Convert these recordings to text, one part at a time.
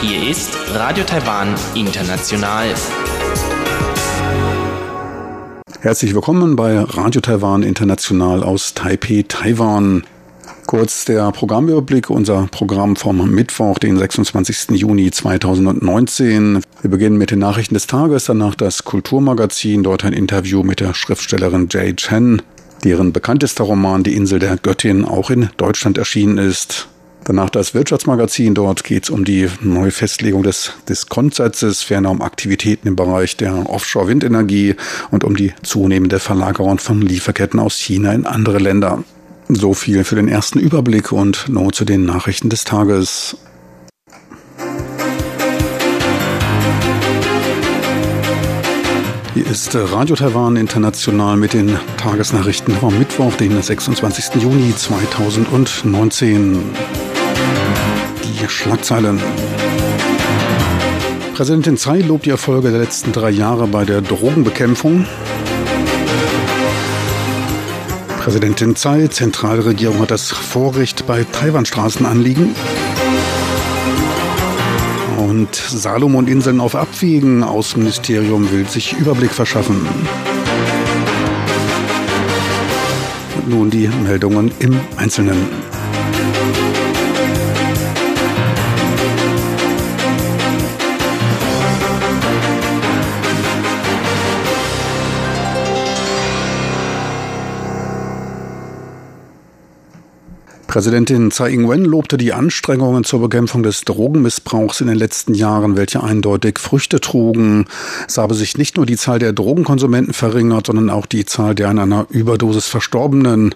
Hier ist Radio Taiwan International. Herzlich willkommen bei Radio Taiwan International aus Taipei, Taiwan. Kurz der Programmüberblick, unser Programm vom Mittwoch, den 26. Juni 2019. Wir beginnen mit den Nachrichten des Tages, danach das Kulturmagazin, dort ein Interview mit der Schriftstellerin Jay Chen, deren bekanntester Roman Die Insel der Göttin auch in Deutschland erschienen ist. Danach das Wirtschaftsmagazin, dort geht es um die neue Festlegung des Diskontsatzes, ferner um Aktivitäten im Bereich der Offshore-Windenergie und um die zunehmende Verlagerung von Lieferketten aus China in andere Länder. So viel für den ersten Überblick und nun zu den Nachrichten des Tages. Hier ist Radio Taiwan International mit den Tagesnachrichten vom Mittwoch, den 26. Juni 2019. Die Schlagzeilen. Präsidentin Tsai lobt die Erfolge der letzten drei Jahre bei der Drogenbekämpfung. Präsidentin Tsai, Zentralregierung hat das Vorrecht bei Taiwanstraßenanliegen. Und Salomon-Inseln auf Abwägen. Außenministerium will sich Überblick verschaffen. Und nun die Meldungen im Einzelnen. Präsidentin Tsai Ing-wen lobte die Anstrengungen zur Bekämpfung des Drogenmissbrauchs in den letzten Jahren, welche eindeutig Früchte trugen. Es habe sich nicht nur die Zahl der Drogenkonsumenten verringert, sondern auch die Zahl der an einer Überdosis Verstorbenen.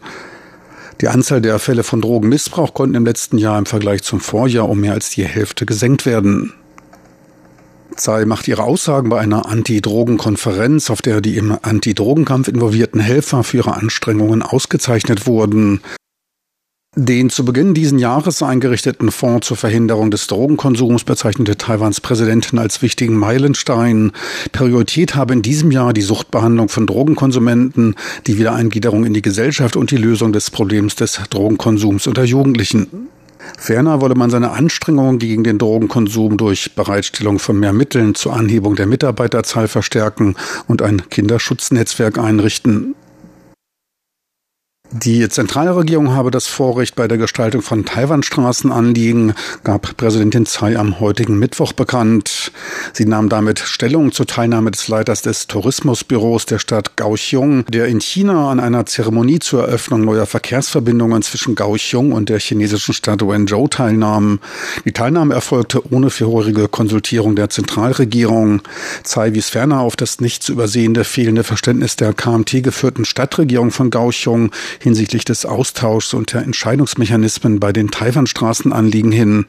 Die Anzahl der Fälle von Drogenmissbrauch konnten im letzten Jahr im Vergleich zum Vorjahr um mehr als die Hälfte gesenkt werden. Tsai macht ihre Aussagen bei einer Anti-Drogen-Konferenz, auf der die im Anti-Drogenkampf involvierten Helfer für ihre Anstrengungen ausgezeichnet wurden. Den zu Beginn diesen Jahres eingerichteten Fonds zur Verhinderung des Drogenkonsums bezeichnete Taiwans Präsidentin als wichtigen Meilenstein. Priorität habe in diesem Jahr die Suchtbehandlung von Drogenkonsumenten, die Wiedereingliederung in die Gesellschaft und die Lösung des Problems des Drogenkonsums unter Jugendlichen. Ferner wolle man seine Anstrengungen gegen den Drogenkonsum durch Bereitstellung von mehr Mitteln zur Anhebung der Mitarbeiterzahl verstärken und ein Kinderschutznetzwerk einrichten. Die Zentralregierung habe das Vorrecht bei der Gestaltung von Taiwanstraßenanliegen, gab Präsidentin Tsai am heutigen Mittwoch bekannt. Sie nahm damit Stellung zur Teilnahme des Leiters des Tourismusbüros der Stadt Kaohsiung, der in China an einer Zeremonie zur Eröffnung neuer Verkehrsverbindungen zwischen Kaohsiung und der chinesischen Stadt Wenzhou teilnahm. Die Teilnahme erfolgte ohne vorherige Konsultierung der Zentralregierung. Tsai wies ferner auf das nicht zu übersehende fehlende Verständnis der KMT geführten Stadtregierung von Kaohsiung hinsichtlich des Austauschs und der Entscheidungsmechanismen bei den Taiwanstraßenanliegen hin.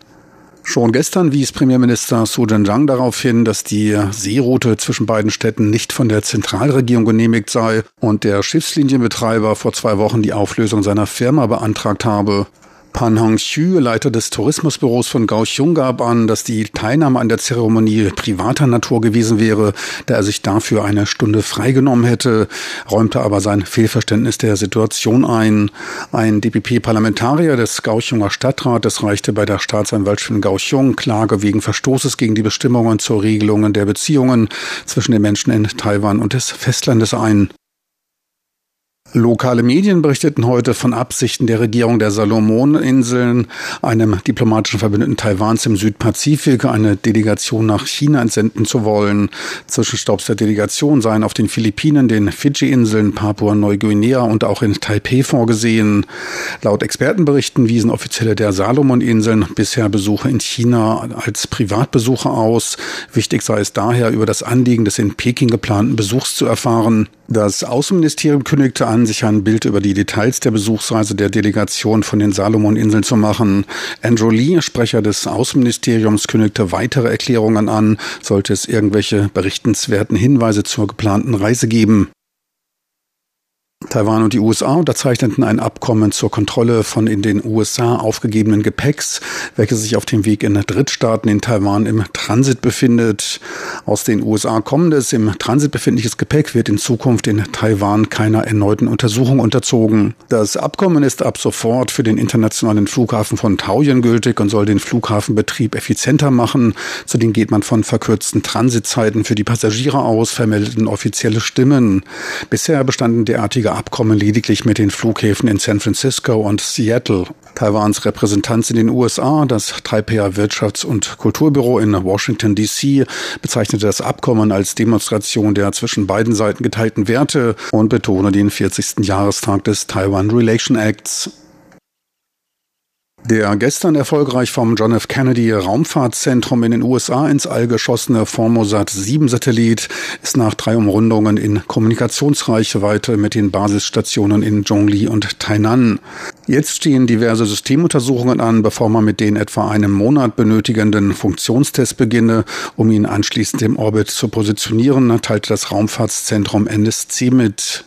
Schon gestern wies Premierminister Su Zhenjiang darauf hin, dass die Seeroute zwischen beiden Städten nicht von der Zentralregierung genehmigt sei und der Schiffslinienbetreiber vor zwei Wochen die Auflösung seiner Firma beantragt habe. Pan Hongxu, Leiter des Tourismusbüros von Kaohsiung, gab an, dass die Teilnahme an der Zeremonie privater Natur gewesen wäre, da er sich dafür eine Stunde freigenommen hätte, räumte aber sein Fehlverständnis der Situation ein. Ein DPP-Parlamentarier des Kaohsiunger Stadtrates reichte bei der Staatsanwaltschaft in Kaohsiung Klage wegen Verstoßes gegen die Bestimmungen zur Regelungen der Beziehungen zwischen den Menschen in Taiwan und des Festlandes ein. Lokale Medien berichteten heute von Absichten der Regierung der Salomoninseln, einem diplomatischen Verbündeten Taiwans im Südpazifik, eine Delegation nach China entsenden zu wollen. Zwischenstopps der Delegation seien auf den Philippinen, den Fidschi-Inseln, Papua-Neuguinea und auch in Taipei vorgesehen. Laut Expertenberichten wiesen Offizielle der Salomoninseln bisher Besuche in China als Privatbesuche aus. Wichtig sei es daher, über das Anliegen des in Peking geplanten Besuchs zu erfahren. Das Außenministerium kündigte an, sich ein Bild über die Details der Besuchsreise der Delegation von den Salomoninseln zu machen. Andrew Lee, Sprecher des Außenministeriums, kündigte weitere Erklärungen an, sollte es irgendwelche berichtenswerten Hinweise zur geplanten Reise geben. Taiwan und die USA unterzeichneten ein Abkommen zur Kontrolle von in den USA aufgegebenen Gepäcks, welches sich auf dem Weg in Drittstaaten in Taiwan im Transit befindet. Aus den USA kommendes im Transit befindliches Gepäck wird in Zukunft in Taiwan keiner erneuten Untersuchung unterzogen. Das Abkommen ist ab sofort für den internationalen Flughafen von Taoyuan gültig und soll den Flughafenbetrieb effizienter machen. Zudem geht man von verkürzten Transitzeiten für die Passagiere aus, vermeldeten offizielle Stimmen. Bisher bestanden derartige Abkommen lediglich mit den Flughäfen in San Francisco und Seattle. Taiwans Repräsentanz in den USA, das Taipei Wirtschafts- und Kulturbüro in Washington DC, bezeichnete das Abkommen als Demonstration der zwischen beiden Seiten geteilten Werte und betone den 40. Jahrestag des Taiwan Relation Acts. Der gestern erfolgreich vom John F. Kennedy Raumfahrtzentrum in den USA ins All geschossene Formosat 7 Satellit ist nach drei Umrundungen in Kommunikationsreichweite mit den Basisstationen in Zhongli und Tainan. Jetzt stehen diverse Systemuntersuchungen an, bevor man mit den etwa einem Monat benötigenden Funktionstests beginne, um ihn anschließend im Orbit zu positionieren, teilte das Raumfahrtszentrum NSC mit.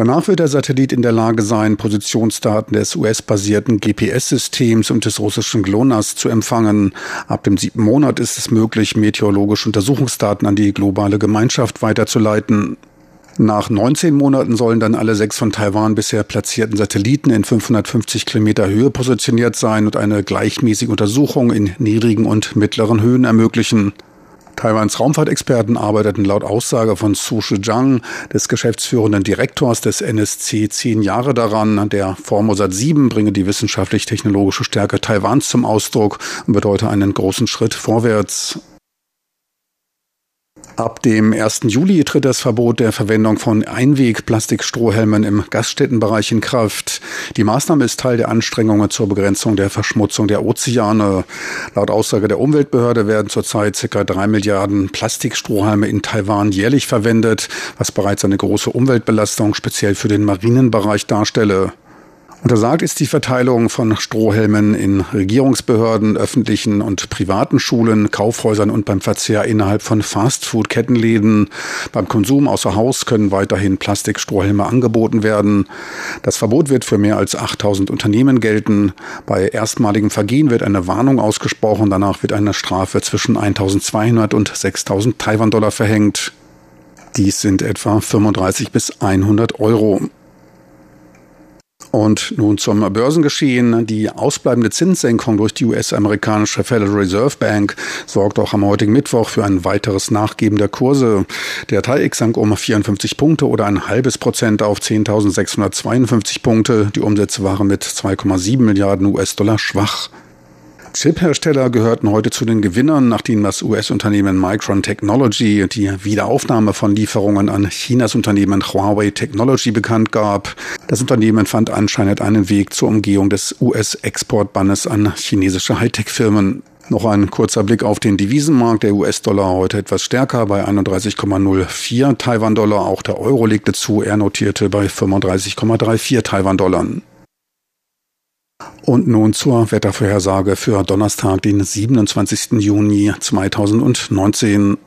Danach wird der Satellit in der Lage sein, Positionsdaten des US-basierten GPS-Systems und des russischen GLONASS zu empfangen. Ab dem siebten Monat ist es möglich, meteorologische Untersuchungsdaten an die globale Gemeinschaft weiterzuleiten. Nach 19 Monaten sollen dann alle sechs von Taiwan bisher platzierten Satelliten in 550 Kilometer Höhe positioniert sein und eine gleichmäßige Untersuchung in niedrigen und mittleren Höhen ermöglichen. Taiwans Raumfahrtexperten arbeiteten laut Aussage von Su Shizhang, des geschäftsführenden Direktors des NSC, zehn Jahre daran. Der Formosat 7 bringe die wissenschaftlich-technologische Stärke Taiwans zum Ausdruck und bedeute einen großen Schritt vorwärts. Ab dem 1. Juli tritt das Verbot der Verwendung von Einweg-Plastikstrohhelmen im Gaststättenbereich in Kraft. Die Maßnahme ist Teil der Anstrengungen zur Begrenzung der Verschmutzung der Ozeane. Laut Aussage der Umweltbehörde werden zurzeit ca. drei Milliarden Plastikstrohhalme in Taiwan jährlich verwendet, was bereits eine große Umweltbelastung speziell für den Marinenbereich darstelle. Untersagt ist die Verteilung von Strohhelmen in Regierungsbehörden, öffentlichen und privaten Schulen, Kaufhäusern und beim Verzehr innerhalb von Fastfood-Kettenläden. Beim Konsum außer Haus können weiterhin Plastikstrohhelme angeboten werden. Das Verbot wird für mehr als 8000 Unternehmen gelten. Bei erstmaligem Vergehen wird eine Warnung ausgesprochen. Danach wird eine Strafe zwischen 1200 und 6000 Taiwan-Dollar verhängt. Dies sind etwa 35 bis 100 Euro. Und nun zum Börsengeschehen. Die ausbleibende Zinssenkung durch die US-amerikanische Federal Reserve Bank sorgt auch am heutigen Mittwoch für ein weiteres Nachgeben der Kurse. Der TAIX sank um 54 Punkte oder ein halbes Prozent auf 10.652 Punkte. Die Umsätze waren mit 2,7 Milliarden US-Dollar schwach. Chip-Hersteller gehörten heute zu den Gewinnern, nachdem das US-Unternehmen Micron Technology die Wiederaufnahme von Lieferungen an Chinas Unternehmen Huawei Technology bekannt gab. Das Unternehmen fand anscheinend einen Weg zur Umgehung des US-Exportbannes an chinesische Hightech-Firmen. Noch ein kurzer Blick auf den Devisenmarkt. Der US-Dollar heute etwas stärker bei 31,04 Taiwan-Dollar. Auch der Euro legte zu. Er notierte bei 35,34 Taiwan-Dollar. Und nun zur Wettervorhersage für Donnerstag, den 27. Juni 2019.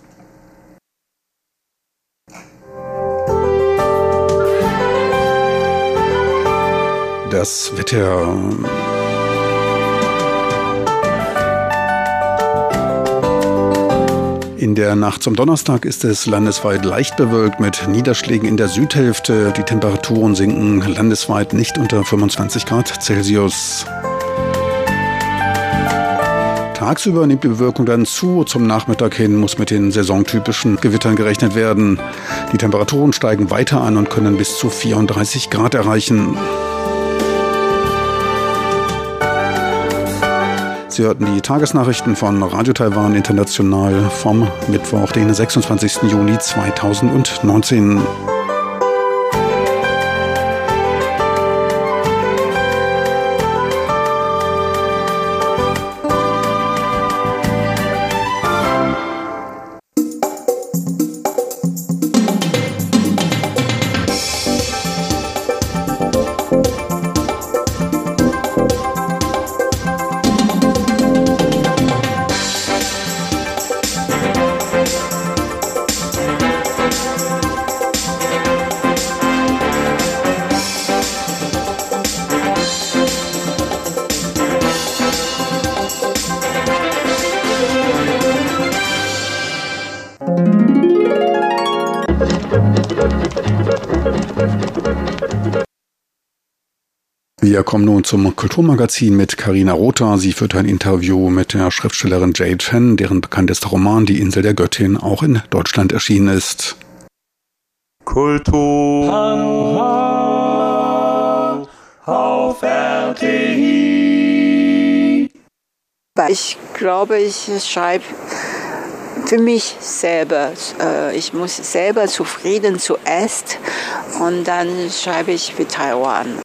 Das Wetter. In der Nacht zum Donnerstag ist es landesweit leicht bewölkt mit Niederschlägen in der Südhälfte. Die Temperaturen sinken landesweit nicht unter 25 Grad Celsius. Tagsüber nimmt die Bewölkung dann zu. Zum Nachmittag hin muss mit den saisontypischen Gewittern gerechnet werden. Die Temperaturen steigen weiter an und können bis zu 34 Grad erreichen. Sie hörten die Tagesnachrichten von Radio Taiwan International vom Mittwoch, den 26. Juni 2019. Wir kommen nun zum Kulturmagazin mit Karina Rother. Sie führt ein Interview mit der Schriftstellerin Jade Chen, deren bekanntester Roman Die Insel der Göttin auch in Deutschland erschienen ist. Kultur auf RTI. Ich glaube, ich schreibe für mich selber. Äh, ich muss selber zufrieden zuerst und dann schreibe ich für Taiwan.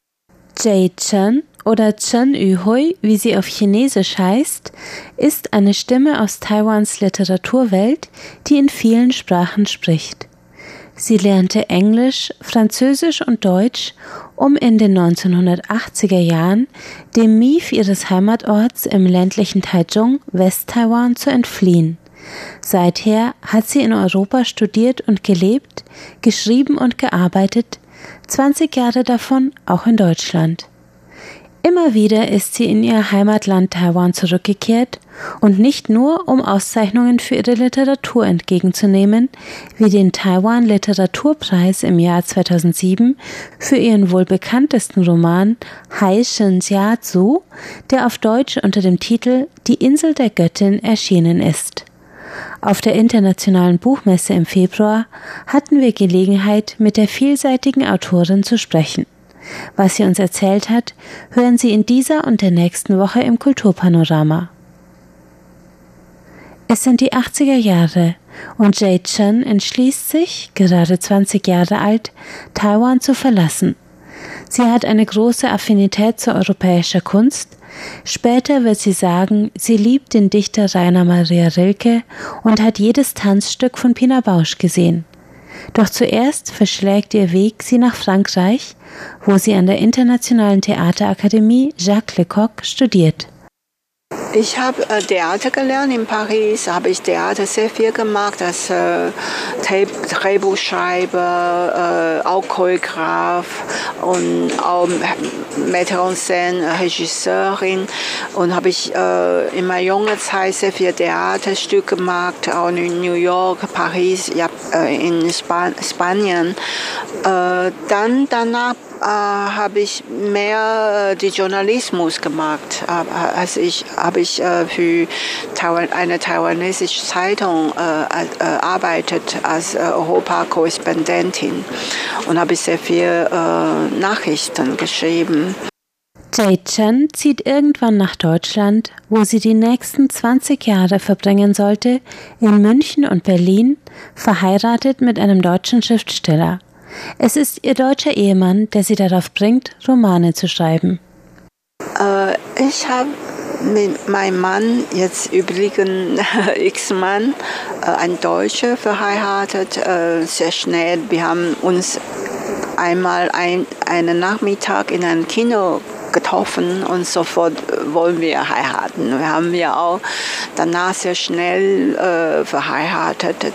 Jay Chen oder Chen Yuhui, wie sie auf Chinesisch heißt, ist eine Stimme aus Taiwans Literaturwelt, die in vielen Sprachen spricht. Sie lernte Englisch, Französisch und Deutsch, um in den 1980er Jahren dem Mief ihres Heimatorts im ländlichen Taichung, West-Taiwan, zu entfliehen. Seither hat sie in Europa studiert und gelebt, geschrieben und gearbeitet, 20 Jahre davon auch in Deutschland. Immer wieder ist sie in ihr Heimatland Taiwan zurückgekehrt und nicht nur, um Auszeichnungen für ihre Literatur entgegenzunehmen, wie den Taiwan Literaturpreis im Jahr 2007 für ihren wohl bekanntesten Roman Hai Shen Jia Zu, der auf Deutsch unter dem Titel Die Insel der Göttin erschienen ist. Auf der Internationalen Buchmesse im Februar hatten wir Gelegenheit, mit der vielseitigen Autorin zu sprechen. Was sie uns erzählt hat, hören Sie in dieser und der nächsten Woche im Kulturpanorama. Es sind die 80er Jahre und Jade Chen entschließt sich, gerade 20 Jahre alt, Taiwan zu verlassen. Sie hat eine große Affinität zu europäischer Kunst, Später wird sie sagen, sie liebt den Dichter Rainer Maria Rilke und hat jedes Tanzstück von Pina Bausch gesehen. Doch zuerst verschlägt ihr Weg sie nach Frankreich, wo sie an der Internationalen Theaterakademie Jacques Lecoq studiert. Ich habe äh, Theater gelernt in Paris, habe ich Theater sehr viel gemacht, als äh, Drehbuchschreiber, äh, auch Choreograf und auch Metteur en scène, Regisseurin und habe ich äh, in meiner jungen Zeit sehr viel Theaterstücke gemacht, auch in New York, Paris, ja, äh, in Span Spanien. Äh, dann danach äh, habe ich mehr äh, die Journalismus gemacht. Äh, also ich habe ich äh, für Taiwan, eine taiwanesische Zeitung äh, arbeitet als Europa-Korrespondentin und habe sehr viel Nachrichten geschrieben. Jay Chen zieht irgendwann nach Deutschland, wo sie die nächsten 20 Jahre verbringen sollte, in München und Berlin, verheiratet mit einem deutschen Schriftsteller. Es ist ihr deutscher Ehemann, der sie darauf bringt, Romane zu schreiben. Äh, ich habe mit meinem Mann, jetzt übrigens Ex-Mann, äh, ein Deutscher verheiratet, äh, sehr schnell. Wir haben uns einmal ein, einen Nachmittag in einem Kino getroffen und sofort wollen wir heiraten. Wir haben ja auch danach sehr schnell äh, verheiratet.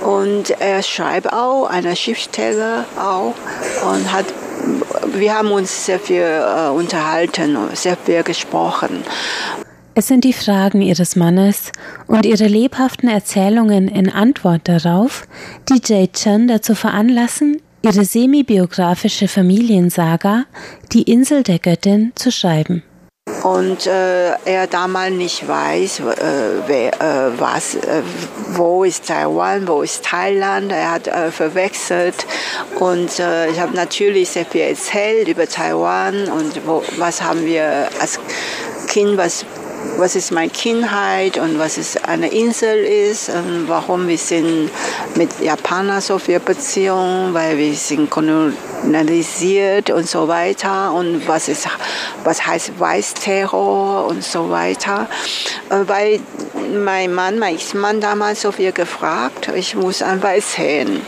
Und er schreibt auch, eine Schriftsteller auch, und hat wir haben uns sehr viel äh, unterhalten, sehr viel gesprochen. Es sind die Fragen ihres Mannes und ihre lebhaften Erzählungen in Antwort darauf, die Jay Chen dazu veranlassen, ihre semi-biografische Familiensaga Die Insel der Göttin zu schreiben. Und äh, er damals nicht weiß, äh, wer, äh, was, äh, wo ist Taiwan, wo ist Thailand. Er hat äh, verwechselt. Und äh, ich habe natürlich sehr viel erzählt über Taiwan und wo, was haben wir als Kind, was was ist meine Kindheit und was ist eine Insel ist und warum wir sind mit Japanern so viel Beziehung, weil wir sind kolonialisiert und so weiter und was ist was heißt Weißterror und so weiter, äh, weil mein Mann, mein Ex-Mann damals so viel gefragt, ich muss einfach erzählen.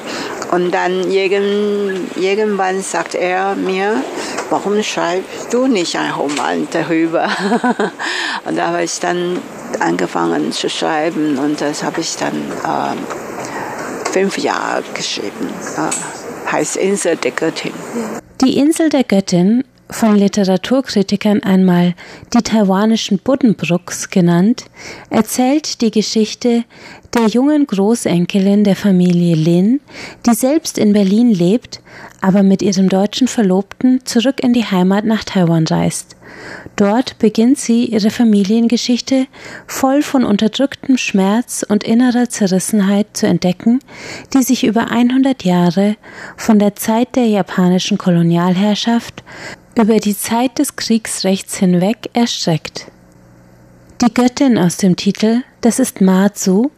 Und dann irgendwann sagt er mir, warum schreibst du nicht ein Roman darüber? und da habe ich dann angefangen zu schreiben und das habe ich dann äh, fünf Jahre geschrieben. Äh, heißt Insel der Göttin. Die Insel der Göttin von Literaturkritikern einmal die taiwanischen Buddenbrooks genannt, erzählt die Geschichte der jungen Großenkelin der Familie Lin, die selbst in Berlin lebt, aber mit ihrem deutschen Verlobten zurück in die Heimat nach Taiwan reist. Dort beginnt sie ihre Familiengeschichte voll von unterdrücktem Schmerz und innerer Zerrissenheit zu entdecken, die sich über 100 Jahre von der Zeit der japanischen Kolonialherrschaft über die Zeit des Kriegsrechts hinweg erstreckt. Die Göttin aus dem Titel, das ist Matsu,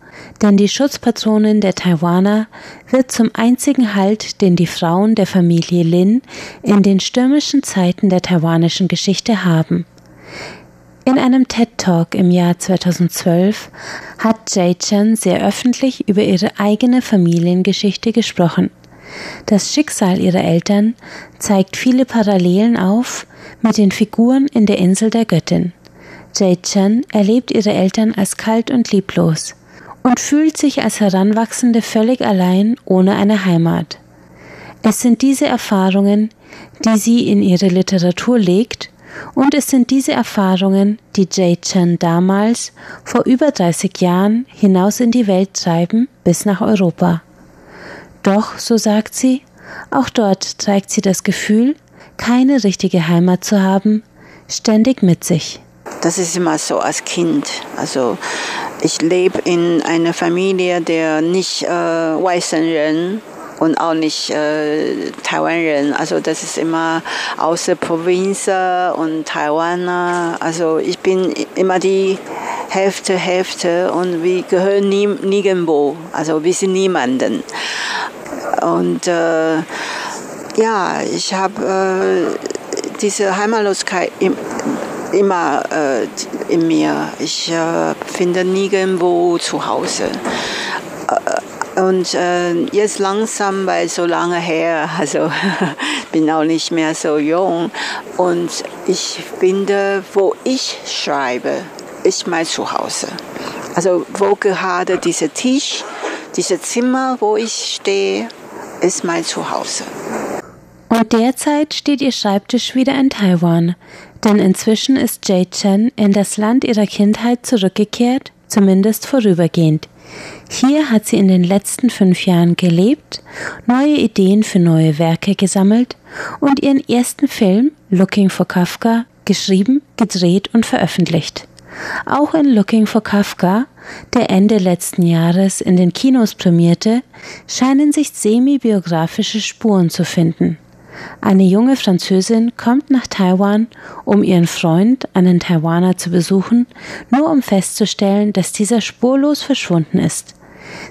denn die Schutzpatronin der Taiwaner wird zum einzigen Halt, den die Frauen der Familie Lin in den stürmischen Zeiten der taiwanischen Geschichte haben. In einem TED Talk im Jahr 2012 hat Jay Chen sehr öffentlich über ihre eigene Familiengeschichte gesprochen. Das Schicksal ihrer Eltern zeigt viele Parallelen auf mit den Figuren in der Insel der Göttin. Jay Chen erlebt ihre Eltern als kalt und lieblos und fühlt sich als Heranwachsende völlig allein ohne eine Heimat. Es sind diese Erfahrungen, die sie in ihre Literatur legt, und es sind diese Erfahrungen, die Jay Chen damals, vor über 30 Jahren, hinaus in die Welt treiben bis nach Europa. Doch, so sagt sie, auch dort trägt sie das Gefühl, keine richtige Heimat zu haben, ständig mit sich. Das ist immer so als Kind. Also ich lebe in einer Familie, der nicht äh, Weißenren und auch nicht äh, Taiwanren. Also das ist immer außer Provinz und Taiwaner. Also ich bin immer die Hälfte, Hälfte und wir gehören nie, nirgendwo. Also wir sind niemanden. Und äh, ja, ich habe äh, diese Heimatlosigkeit im, immer äh, in mir. Ich äh, finde nirgendwo zu Hause. Und äh, jetzt langsam, weil so lange her, also bin auch nicht mehr so jung. Und ich finde, wo ich schreibe, ist mein Zuhause. Also wo gerade dieser Tisch, dieses Zimmer, wo ich stehe, ist mein Zuhause. Und derzeit steht ihr Schreibtisch wieder in Taiwan, denn inzwischen ist Jade Chen in das Land ihrer Kindheit zurückgekehrt, zumindest vorübergehend. Hier hat sie in den letzten fünf Jahren gelebt, neue Ideen für neue Werke gesammelt und ihren ersten Film Looking for Kafka geschrieben, gedreht und veröffentlicht. Auch in Looking for Kafka, der Ende letzten Jahres in den Kinos prämierte, scheinen sich semi-biografische Spuren zu finden. Eine junge Französin kommt nach Taiwan, um ihren Freund, einen Taiwaner, zu besuchen, nur um festzustellen, dass dieser spurlos verschwunden ist.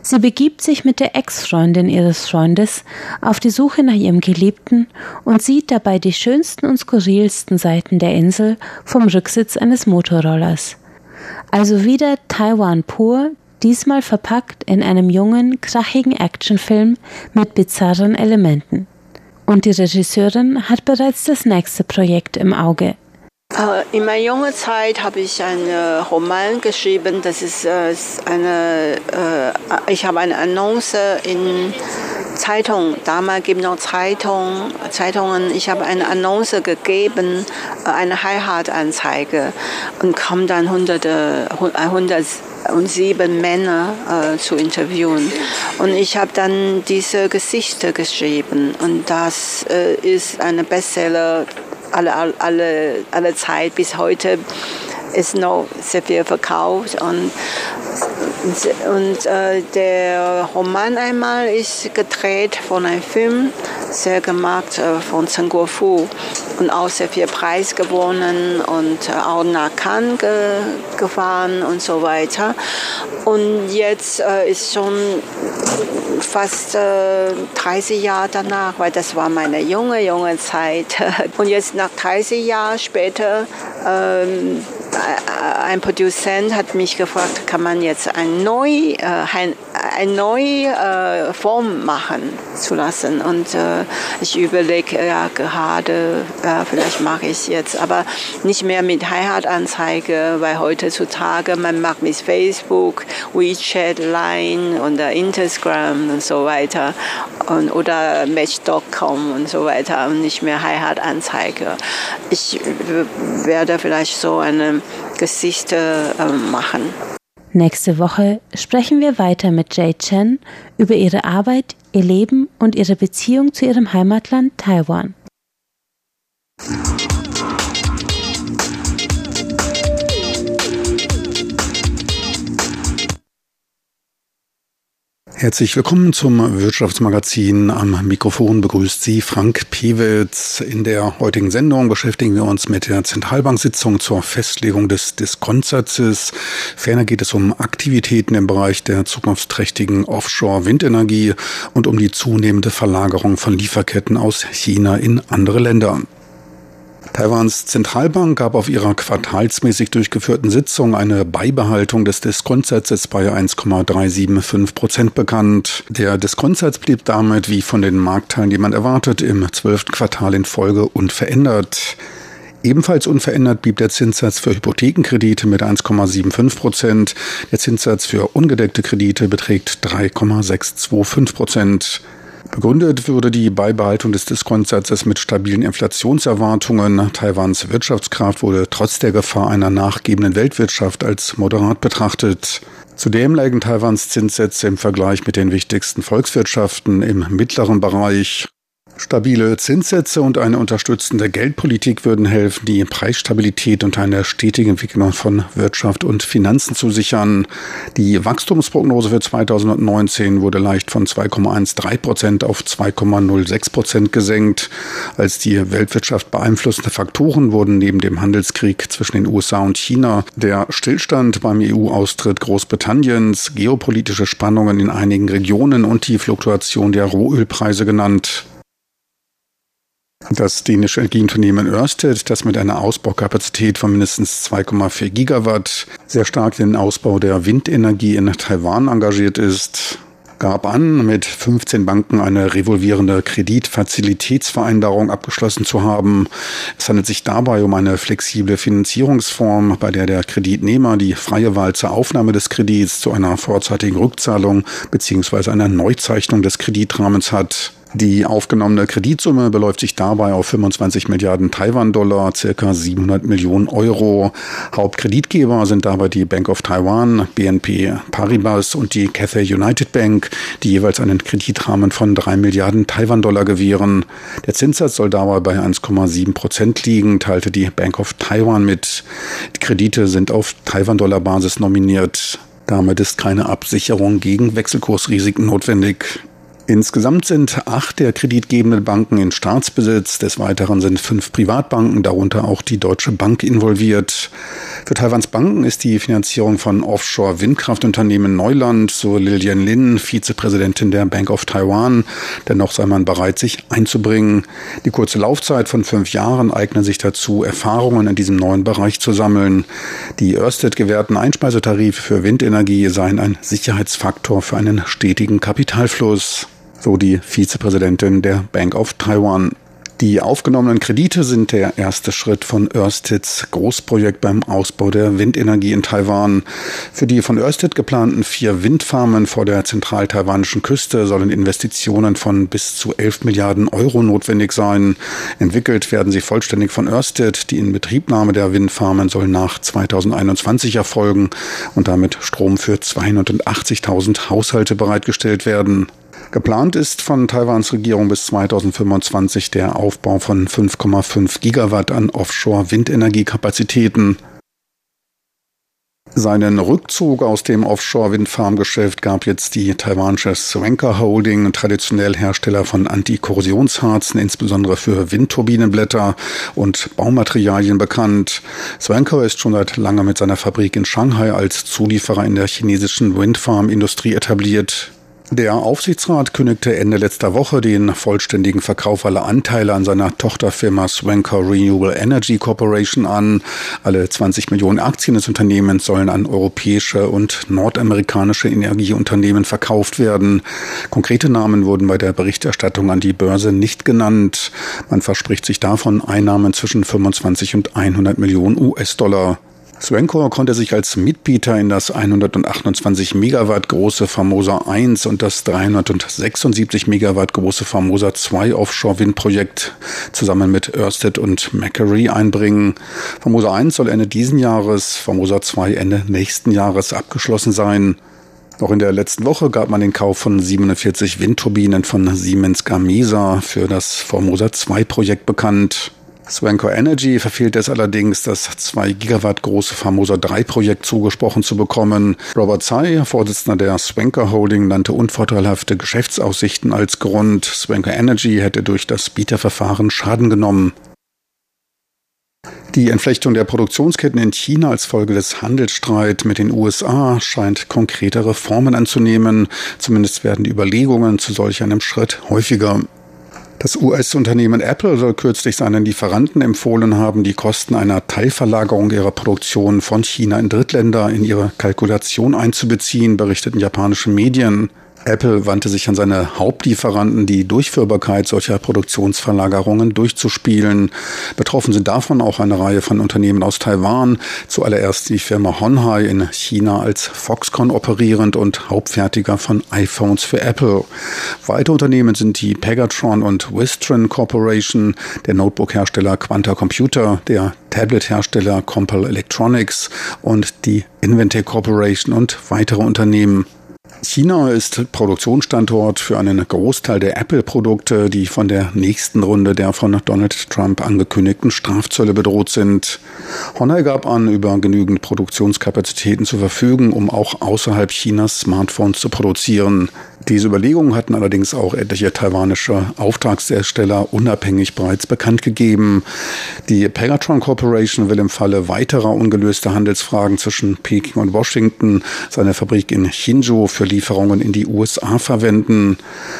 Sie begibt sich mit der Ex-Freundin ihres Freundes auf die Suche nach ihrem Geliebten und sieht dabei die schönsten und skurrilsten Seiten der Insel vom Rücksitz eines Motorrollers. Also wieder Taiwan pur, diesmal verpackt in einem jungen, krachigen Actionfilm mit bizarren Elementen. Und die Regisseurin hat bereits das nächste Projekt im Auge. Äh, in meiner jungen Zeit habe ich einen Roman geschrieben. Das ist äh, eine, äh, ich habe eine Annonce in Zeitung. Damals gibt es noch Zeitung, Zeitungen. Ich habe eine Annonce gegeben, eine Heiratanzeige und kam dann hunderte, 107 Männer äh, zu interviewen. Und ich habe dann diese Gesichter geschrieben und das äh, ist eine Bestseller alle, alle, alle Zeit bis heute ist noch sehr viel verkauft und, und äh, der Roman einmal ist gedreht von einem Film, sehr gemacht äh, von Chen Guofu und auch sehr viel Preis gewonnen und äh, auch nach Cannes ge gefahren und so weiter. Und jetzt äh, ist schon fast äh, 30 Jahre danach, weil das war meine junge, junge Zeit. Und jetzt nach 30 Jahren später ähm, ein Produzent hat mich gefragt, kann man jetzt ein neu, äh, eine neue äh, Form machen zu lassen. Und äh, ich überlege ja gerade, äh, vielleicht mache ich jetzt, aber nicht mehr mit Heiratanzeige, weil heutzutage man macht mit Facebook, WeChat, Line und Instagram und so weiter und, oder Match.com und so weiter und nicht mehr Heiratanzeige. Ich werde vielleicht so eine Gesichter äh, machen. Nächste Woche sprechen wir weiter mit Jay Chen über ihre Arbeit, ihr Leben und ihre Beziehung zu ihrem Heimatland Taiwan. Herzlich willkommen zum Wirtschaftsmagazin. Am Mikrofon begrüßt Sie Frank Pewitz. In der heutigen Sendung beschäftigen wir uns mit der Zentralbanksitzung zur Festlegung des Diskontsatzes. Ferner geht es um Aktivitäten im Bereich der zukunftsträchtigen Offshore-Windenergie und um die zunehmende Verlagerung von Lieferketten aus China in andere Länder. Taiwans Zentralbank gab auf ihrer quartalsmäßig durchgeführten Sitzung eine Beibehaltung des Diskontsatzes bei 1,375 Prozent bekannt. Der Diskontsatz blieb damit, wie von den Marktteilnehmern erwartet, im zwölften Quartal in Folge unverändert. Ebenfalls unverändert blieb der Zinssatz für Hypothekenkredite mit 1,75 Prozent. Der Zinssatz für ungedeckte Kredite beträgt 3,625 Prozent. Begründet würde die Beibehaltung des Diskontsatzes mit stabilen Inflationserwartungen. Taiwans Wirtschaftskraft wurde trotz der Gefahr einer nachgebenden Weltwirtschaft als moderat betrachtet. Zudem lägen Taiwans Zinssätze im Vergleich mit den wichtigsten Volkswirtschaften im mittleren Bereich. Stabile Zinssätze und eine unterstützende Geldpolitik würden helfen, die Preisstabilität und eine stetige Entwicklung von Wirtschaft und Finanzen zu sichern. Die Wachstumsprognose für 2019 wurde leicht von 2,13 Prozent auf 2,06 Prozent gesenkt. Als die Weltwirtschaft beeinflussende Faktoren wurden neben dem Handelskrieg zwischen den USA und China der Stillstand beim EU-Austritt Großbritanniens, geopolitische Spannungen in einigen Regionen und die Fluktuation der Rohölpreise genannt. Das dänische Energieunternehmen Ørsted, das mit einer Ausbaukapazität von mindestens 2,4 Gigawatt sehr stark den Ausbau der Windenergie in Taiwan engagiert ist, gab an, mit 15 Banken eine revolvierende Kreditfazilitätsvereinbarung abgeschlossen zu haben. Es handelt sich dabei um eine flexible Finanzierungsform, bei der der Kreditnehmer die freie Wahl zur Aufnahme des Kredits, zu einer vorzeitigen Rückzahlung bzw. einer Neuzeichnung des Kreditrahmens hat. Die aufgenommene Kreditsumme beläuft sich dabei auf 25 Milliarden Taiwan-Dollar, circa 700 Millionen Euro. Hauptkreditgeber sind dabei die Bank of Taiwan, BNP Paribas und die Cathay United Bank, die jeweils einen Kreditrahmen von 3 Milliarden Taiwan-Dollar gewähren. Der Zinssatz soll dabei bei 1,7 Prozent liegen, teilte die Bank of Taiwan mit. Die Kredite sind auf Taiwan-Dollar-Basis nominiert. Damit ist keine Absicherung gegen Wechselkursrisiken notwendig. Insgesamt sind acht der kreditgebenden Banken in Staatsbesitz. Des Weiteren sind fünf Privatbanken, darunter auch die Deutsche Bank, involviert. Für Taiwans Banken ist die Finanzierung von Offshore-Windkraftunternehmen Neuland, so Lilian Lin, Vizepräsidentin der Bank of Taiwan. Dennoch sei man bereit, sich einzubringen. Die kurze Laufzeit von fünf Jahren eigne sich dazu, Erfahrungen in diesem neuen Bereich zu sammeln. Die Ørsted gewährten Einspeisetarife für Windenergie seien ein Sicherheitsfaktor für einen stetigen Kapitalfluss so die Vizepräsidentin der Bank of Taiwan. Die aufgenommenen Kredite sind der erste Schritt von Ørsteds Großprojekt beim Ausbau der Windenergie in Taiwan. Für die von Ørsted geplanten vier Windfarmen vor der zentral-taiwanischen Küste sollen Investitionen von bis zu 11 Milliarden Euro notwendig sein. Entwickelt werden sie vollständig von Ørsted. Die Inbetriebnahme der Windfarmen soll nach 2021 erfolgen und damit Strom für 280.000 Haushalte bereitgestellt werden. Geplant ist von Taiwans Regierung bis 2025 der Aufbau von 5,5 Gigawatt an Offshore-Windenergiekapazitäten. Seinen Rückzug aus dem Offshore-Windfarm-Geschäft gab jetzt die taiwanische Swanker Holding, traditionell Hersteller von Antikorrosionsharzen, insbesondere für Windturbinenblätter und Baumaterialien bekannt. Swanker ist schon seit langem mit seiner Fabrik in Shanghai als Zulieferer in der chinesischen Windfarm-Industrie etabliert. Der Aufsichtsrat kündigte Ende letzter Woche den vollständigen Verkauf aller Anteile an seiner Tochterfirma Swanker Renewable Energy Corporation an. Alle 20 Millionen Aktien des Unternehmens sollen an europäische und nordamerikanische Energieunternehmen verkauft werden. Konkrete Namen wurden bei der Berichterstattung an die Börse nicht genannt. Man verspricht sich davon Einnahmen zwischen 25 und 100 Millionen US-Dollar. Swencor konnte sich als Mitbieter in das 128 Megawatt große Formosa 1 und das 376 Megawatt große Formosa 2 Offshore-Windprojekt zusammen mit Ørsted und Macquarie einbringen. Formosa 1 soll Ende diesen Jahres, Formosa 2 Ende nächsten Jahres abgeschlossen sein. Noch in der letzten Woche gab man den Kauf von 47 Windturbinen von Siemens Gamesa für das Formosa 2 Projekt bekannt. Swanko Energy verfehlt es allerdings, das 2 Gigawatt große Famosa 3 Projekt zugesprochen zu bekommen. Robert Tsai, Vorsitzender der Swanker Holding, nannte unvorteilhafte Geschäftsaussichten als Grund. Swanker Energy hätte durch das Bieterverfahren Schaden genommen. Die Entflechtung der Produktionsketten in China als Folge des Handelsstreits mit den USA scheint konkrete Reformen anzunehmen. Zumindest werden die Überlegungen zu solch einem Schritt häufiger. Das US-Unternehmen Apple soll kürzlich seinen Lieferanten empfohlen haben, die Kosten einer Teilverlagerung ihrer Produktion von China in Drittländer in ihre Kalkulation einzubeziehen, berichteten japanische Medien. Apple wandte sich an seine Hauptlieferanten, die Durchführbarkeit solcher Produktionsverlagerungen durchzuspielen. Betroffen sind davon auch eine Reihe von Unternehmen aus Taiwan, zuallererst die Firma Honhai in China als Foxconn operierend und Hauptfertiger von iPhones für Apple. Weitere Unternehmen sind die Pegatron und Wistron Corporation, der Notebook-Hersteller Quanta Computer, der Tablet-Hersteller Compal Electronics und die Inventec Corporation und weitere Unternehmen. China ist Produktionsstandort für einen Großteil der Apple-Produkte, die von der nächsten Runde der von Donald Trump angekündigten Strafzölle bedroht sind. Honor gab an, über genügend Produktionskapazitäten zu verfügen, um auch außerhalb Chinas Smartphones zu produzieren. Diese Überlegungen hatten allerdings auch etliche taiwanische Auftragshersteller unabhängig bereits bekannt gegeben. Die Pegatron Corporation will im Falle weiterer ungelöster Handelsfragen zwischen Peking und Washington seine Fabrik in Hsinchu für Lieferungen in die USA verwenden.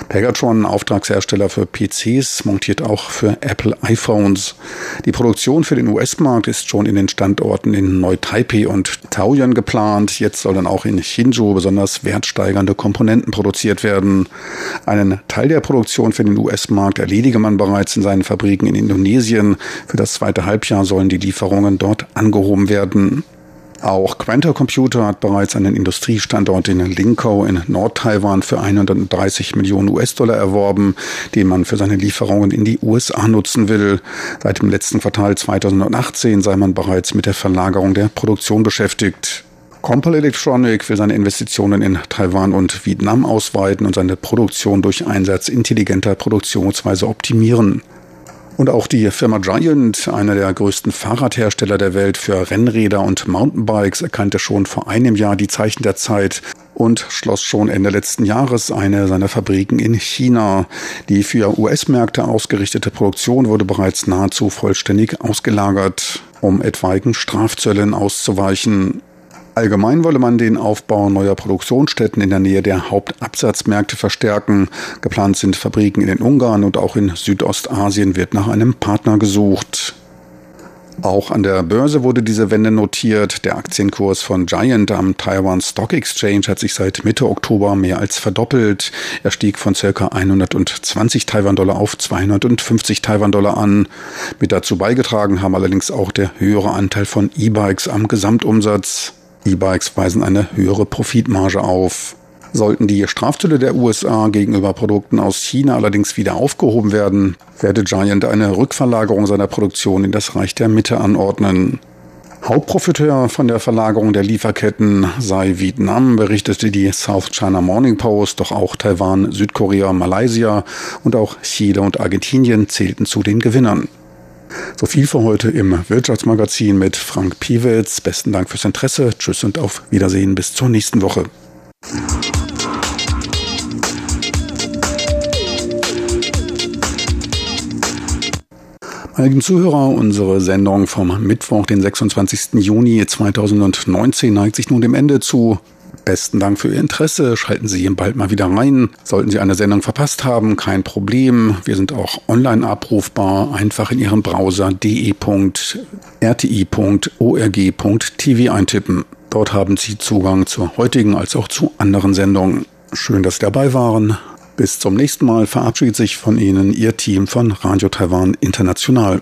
Pegatron, Auftragshersteller für PCs, montiert auch für Apple iPhones. Die Produktion für den US-Markt ist schon in den Standorten in Neu-Taipei und Taoyuan geplant. Jetzt sollen auch in Hsinchu besonders wertsteigernde Komponenten produziert werden. Einen Teil der Produktion für den US-Markt erledige man bereits in seinen Fabriken in Indonesien. Für das zweite Halbjahr sollen die Lieferungen dort angehoben werden. Auch Quanta Computer hat bereits einen Industriestandort in Linkou in Nord-Taiwan für 130 Millionen US-Dollar erworben, den man für seine Lieferungen in die USA nutzen will. Seit dem letzten Quartal 2018 sei man bereits mit der Verlagerung der Produktion beschäftigt. Compal Electronic will seine Investitionen in Taiwan und Vietnam ausweiten und seine Produktion durch Einsatz intelligenter Produktionsweise optimieren. Und auch die Firma Giant, einer der größten Fahrradhersteller der Welt für Rennräder und Mountainbikes, erkannte schon vor einem Jahr die Zeichen der Zeit und schloss schon Ende letzten Jahres eine seiner Fabriken in China. Die für US-Märkte ausgerichtete Produktion wurde bereits nahezu vollständig ausgelagert, um etwaigen Strafzöllen auszuweichen. Allgemein wolle man den Aufbau neuer Produktionsstätten in der Nähe der Hauptabsatzmärkte verstärken. Geplant sind Fabriken in den Ungarn und auch in Südostasien wird nach einem Partner gesucht. Auch an der Börse wurde diese Wende notiert. Der Aktienkurs von Giant am Taiwan Stock Exchange hat sich seit Mitte Oktober mehr als verdoppelt. Er stieg von ca. 120 Taiwan-Dollar auf 250 Taiwan-Dollar an. Mit dazu beigetragen haben allerdings auch der höhere Anteil von E-Bikes am Gesamtumsatz. E-Bikes weisen eine höhere Profitmarge auf. Sollten die Strafzölle der USA gegenüber Produkten aus China allerdings wieder aufgehoben werden, werde Giant eine Rückverlagerung seiner Produktion in das Reich der Mitte anordnen. Hauptprofiteur von der Verlagerung der Lieferketten sei Vietnam, berichtete die South China Morning Post, doch auch Taiwan, Südkorea, Malaysia und auch Chile und Argentinien zählten zu den Gewinnern. So viel für heute im Wirtschaftsmagazin mit Frank Piewitz. Besten Dank fürs Interesse. Tschüss und auf Wiedersehen bis zur nächsten Woche. Meine lieben Zuhörer, unsere Sendung vom Mittwoch, den 26. Juni 2019, neigt sich nun dem Ende zu. Besten Dank für Ihr Interesse. Schalten Sie bald mal wieder rein. Sollten Sie eine Sendung verpasst haben, kein Problem. Wir sind auch online abrufbar. Einfach in Ihrem Browser de.rti.org.tv eintippen. Dort haben Sie Zugang zur heutigen als auch zu anderen Sendungen. Schön, dass Sie dabei waren. Bis zum nächsten Mal verabschiedet sich von Ihnen Ihr Team von Radio Taiwan International.